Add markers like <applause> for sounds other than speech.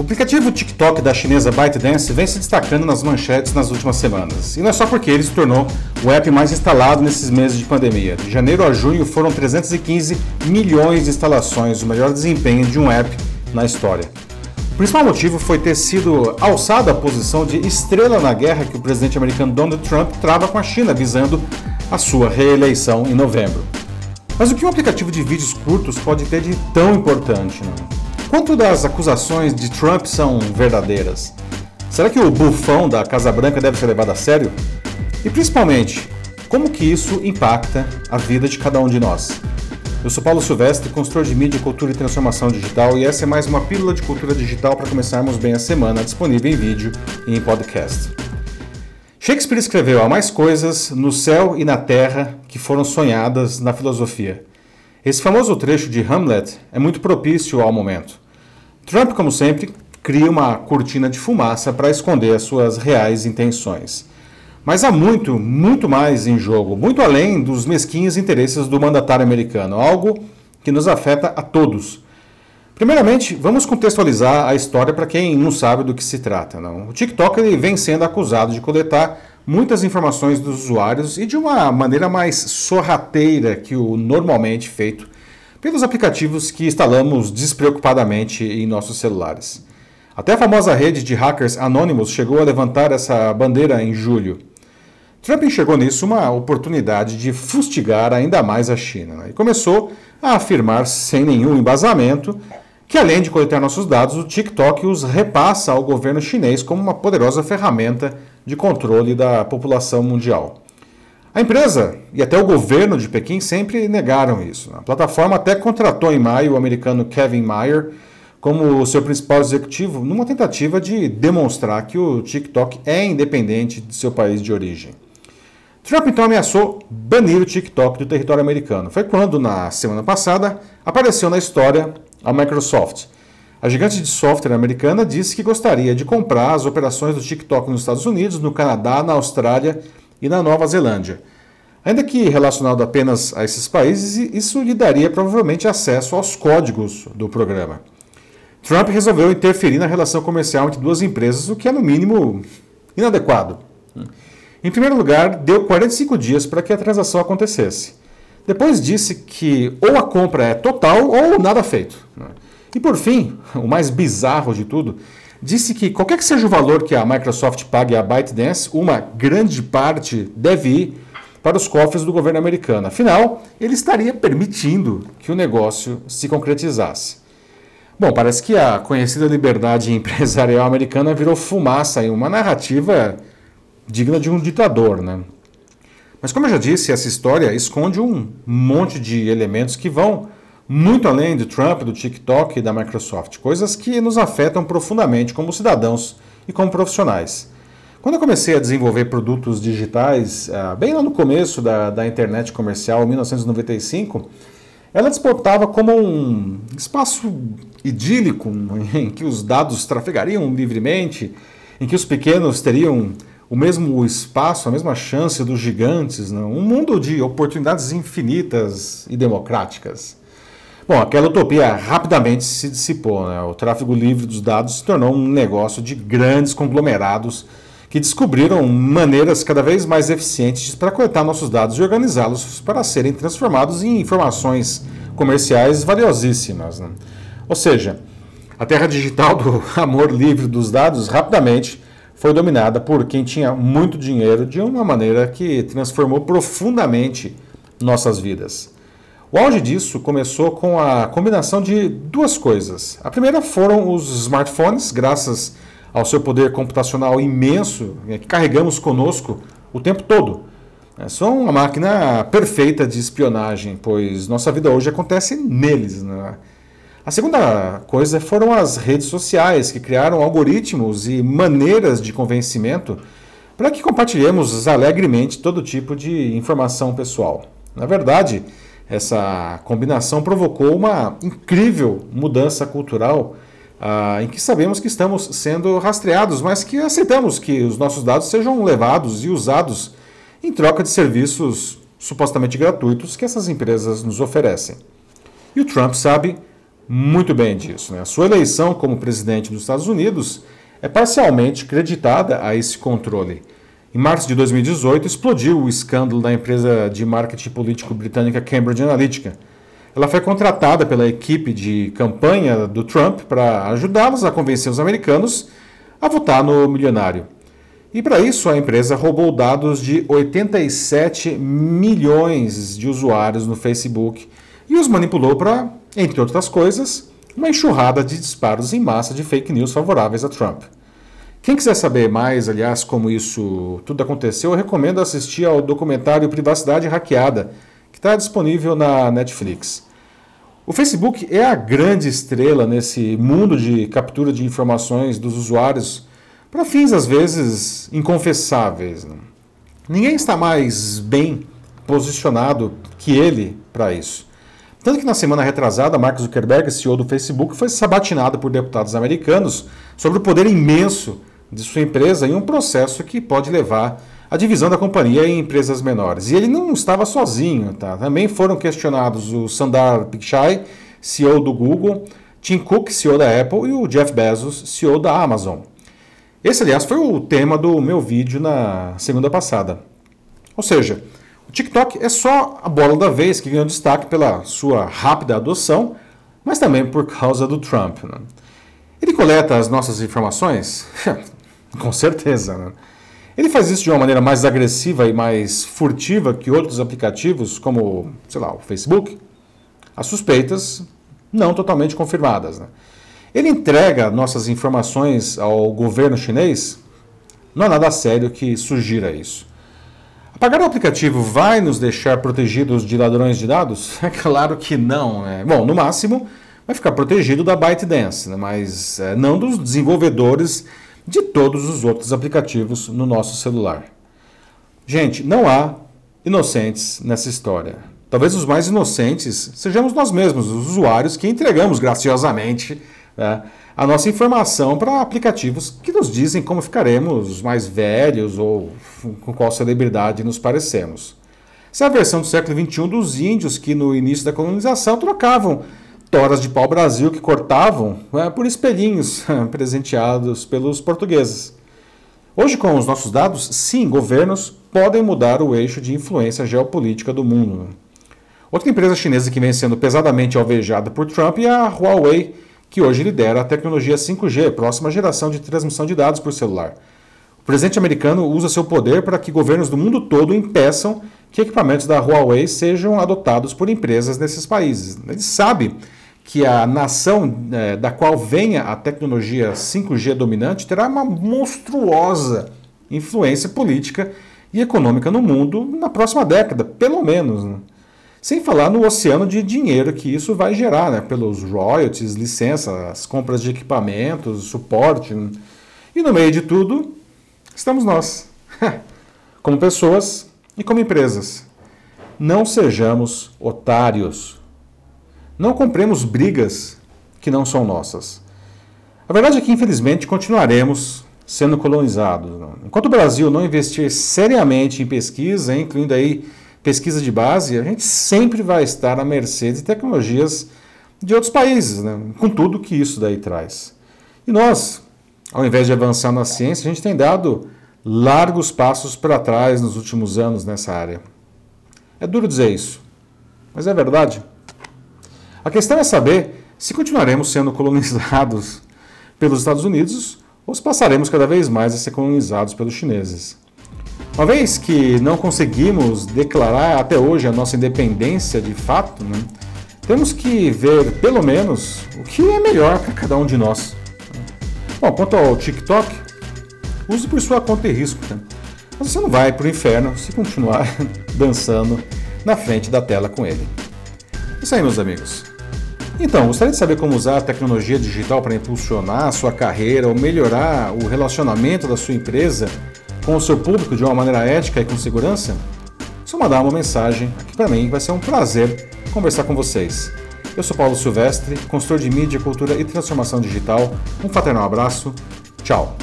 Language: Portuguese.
O aplicativo TikTok da chinesa ByteDance vem se destacando nas manchetes nas últimas semanas. E não é só porque ele se tornou o app mais instalado nesses meses de pandemia. De janeiro a junho foram 315 milhões de instalações, o melhor desempenho de um app na história. O principal motivo foi ter sido alçada a posição de estrela na guerra que o presidente americano Donald Trump trava com a China, visando a sua reeleição em novembro. Mas o que um aplicativo de vídeos curtos pode ter de tão importante? Não? Quanto das acusações de Trump são verdadeiras? Será que o bufão da Casa Branca deve ser levado a sério? E principalmente, como que isso impacta a vida de cada um de nós? Eu sou Paulo Silvestre, consultor de mídia, cultura e transformação digital, e essa é mais uma pílula de cultura digital para começarmos bem a semana, disponível em vídeo e em podcast. Shakespeare escreveu: há mais coisas no céu e na terra que foram sonhadas na filosofia. Esse famoso trecho de Hamlet é muito propício ao momento. Trump, como sempre, cria uma cortina de fumaça para esconder as suas reais intenções. Mas há muito, muito mais em jogo, muito além dos mesquinhos interesses do mandatário americano, algo que nos afeta a todos. Primeiramente, vamos contextualizar a história para quem não sabe do que se trata. Não? O TikTok ele vem sendo acusado de coletar muitas informações dos usuários e de uma maneira mais sorrateira que o normalmente feito pelos aplicativos que instalamos despreocupadamente em nossos celulares. Até a famosa rede de hackers Anonymous chegou a levantar essa bandeira em julho. Trump enxergou nisso uma oportunidade de fustigar ainda mais a China né? e começou a afirmar, sem nenhum embasamento, que além de coletar nossos dados, o TikTok os repassa ao governo chinês como uma poderosa ferramenta de controle da população mundial. A empresa e até o governo de Pequim sempre negaram isso. A plataforma até contratou em maio o americano Kevin Mayer como seu principal executivo, numa tentativa de demonstrar que o TikTok é independente de seu país de origem. Trump então ameaçou banir o TikTok do território americano. Foi quando, na semana passada, apareceu na história a Microsoft. A gigante de software americana disse que gostaria de comprar as operações do TikTok nos Estados Unidos, no Canadá, na Austrália e na Nova Zelândia. Ainda que relacionado apenas a esses países, isso lhe daria provavelmente acesso aos códigos do programa. Trump resolveu interferir na relação comercial entre duas empresas, o que é, no mínimo, inadequado. Em primeiro lugar, deu 45 dias para que a transação acontecesse. Depois disse que ou a compra é total ou nada feito. E por fim, <laughs> o mais bizarro de tudo, disse que qualquer que seja o valor que a Microsoft pague à ByteDance, uma grande parte deve ir para os cofres do governo americano. Afinal, ele estaria permitindo que o negócio se concretizasse. Bom, parece que a conhecida liberdade <laughs> empresarial americana virou fumaça em uma narrativa digna de um ditador, né? Mas como eu já disse, essa história esconde um monte de elementos que vão muito além do Trump, do TikTok e da Microsoft, coisas que nos afetam profundamente como cidadãos e como profissionais. Quando eu comecei a desenvolver produtos digitais, ah, bem lá no começo da, da internet comercial, em 1995, ela despontava como um espaço idílico <laughs> em que os dados trafegariam livremente, em que os pequenos teriam o mesmo espaço, a mesma chance dos gigantes, não? um mundo de oportunidades infinitas e democráticas. Bom, aquela utopia rapidamente se dissipou. Né? O tráfego livre dos dados se tornou um negócio de grandes conglomerados que descobriram maneiras cada vez mais eficientes para coletar nossos dados e organizá-los para serem transformados em informações comerciais valiosíssimas. Né? Ou seja, a terra digital do <laughs> amor livre dos dados rapidamente foi dominada por quem tinha muito dinheiro de uma maneira que transformou profundamente nossas vidas. O auge disso começou com a combinação de duas coisas. A primeira foram os smartphones, graças ao seu poder computacional imenso, né, que carregamos conosco o tempo todo. É, são uma máquina perfeita de espionagem, pois nossa vida hoje acontece neles. Né? A segunda coisa foram as redes sociais, que criaram algoritmos e maneiras de convencimento para que compartilhemos alegremente todo tipo de informação pessoal. Na verdade, essa combinação provocou uma incrível mudança cultural ah, em que sabemos que estamos sendo rastreados, mas que aceitamos que os nossos dados sejam levados e usados em troca de serviços supostamente gratuitos que essas empresas nos oferecem. E o Trump sabe muito bem disso. Né? A sua eleição como presidente dos Estados Unidos é parcialmente creditada a esse controle. Em março de 2018, explodiu o escândalo da empresa de marketing político britânica Cambridge Analytica. Ela foi contratada pela equipe de campanha do Trump para ajudá-los a convencer os americanos a votar no milionário. E para isso, a empresa roubou dados de 87 milhões de usuários no Facebook e os manipulou para, entre outras coisas, uma enxurrada de disparos em massa de fake news favoráveis a Trump. Quem quiser saber mais, aliás, como isso tudo aconteceu, eu recomendo assistir ao documentário Privacidade Hackeada, que está disponível na Netflix. O Facebook é a grande estrela nesse mundo de captura de informações dos usuários para fins às vezes inconfessáveis. Né? Ninguém está mais bem posicionado que ele para isso. Tanto que na semana retrasada, Mark Zuckerberg, CEO do Facebook, foi sabatinado por deputados americanos sobre o poder imenso de sua empresa em um processo que pode levar à divisão da companhia em empresas menores. E ele não estava sozinho, tá? Também foram questionados o Sundar Pichai, CEO do Google, Tim Cook, CEO da Apple, e o Jeff Bezos, CEO da Amazon. Esse, aliás, foi o tema do meu vídeo na segunda passada. Ou seja, o TikTok é só a bola da vez que ganhou destaque pela sua rápida adoção, mas também por causa do Trump. Né? Ele coleta as nossas informações? <laughs> <laughs> Com certeza. Né? Ele faz isso de uma maneira mais agressiva e mais furtiva que outros aplicativos, como, sei lá, o Facebook? As suspeitas não totalmente confirmadas. Né? Ele entrega nossas informações ao governo chinês? Não há nada sério que sugira isso. Apagar o aplicativo vai nos deixar protegidos de ladrões de dados? <laughs> É claro que não. Né? Bom, no máximo, vai ficar protegido da ByteDance, né? mas é, não dos desenvolvedores de todos os outros aplicativos no nosso celular. Gente, não há inocentes nessa história. Talvez os mais inocentes sejamos nós mesmos, os usuários que entregamos graciosamente né, a nossa informação para aplicativos que nos dizem como ficaremos mais velhos ou com qual celebridade nos parecemos. Essa é a versão do século XXI dos índios que no início da colonização trocavam toras de pau-brasil que cortavam né, por espelhinhos <laughs> presenteados pelos portugueses. Hoje, com os nossos dados, sim, governos podem mudar o eixo de influência geopolítica do mundo. Outra empresa chinesa que vem sendo pesadamente alvejada por Trump é a Huawei, que hoje lidera a tecnologia 5G, próxima geração de transmissão de dados por celular. O presidente americano usa seu poder para que governos do mundo todo impeçam que equipamentos da Huawei sejam adotados por empresas nesses países. Ele sabe que a nação é, da qual venha a tecnologia 5G dominante terá uma monstruosa influência política e econômica no mundo na próxima década, pelo menos. Né? Sem falar no oceano de dinheiro que isso vai gerar, né? pelos royalties, licenças, compras de equipamentos, suporte. E no meio de tudo, estamos nós, <laughs> como pessoas e como empresas. Não sejamos otários. Não compremos brigas que não são nossas. A verdade é que, infelizmente, continuaremos sendo colonizados. Enquanto o Brasil não investir seriamente em pesquisa, incluindo aí pesquisa de base, a gente sempre vai estar à mercê de tecnologias de outros países, né? com tudo que isso daí traz. E nós, ao invés de avançar na ciência, a gente tem dado largos passos para trás nos últimos anos nessa área. É duro dizer isso, mas é verdade. A questão é saber se continuaremos sendo colonizados pelos Estados Unidos ou se passaremos cada vez mais a ser colonizados pelos chineses. Uma vez que não conseguimos declarar até hoje a nossa independência de fato, né, temos que ver pelo menos o que é melhor para cada um de nós. Bom, quanto ao TikTok, use por sua conta e risco. Né? Mas você não vai para o inferno se continuar <laughs> dançando na frente da tela com ele. Isso aí, meus amigos. Então, gostaria de saber como usar a tecnologia digital para impulsionar a sua carreira ou melhorar o relacionamento da sua empresa com o seu público de uma maneira ética e com segurança? Só mandar uma mensagem, aqui para mim vai ser um prazer conversar com vocês. Eu sou Paulo Silvestre, consultor de mídia, cultura e transformação digital. Um fraternal abraço. Tchau.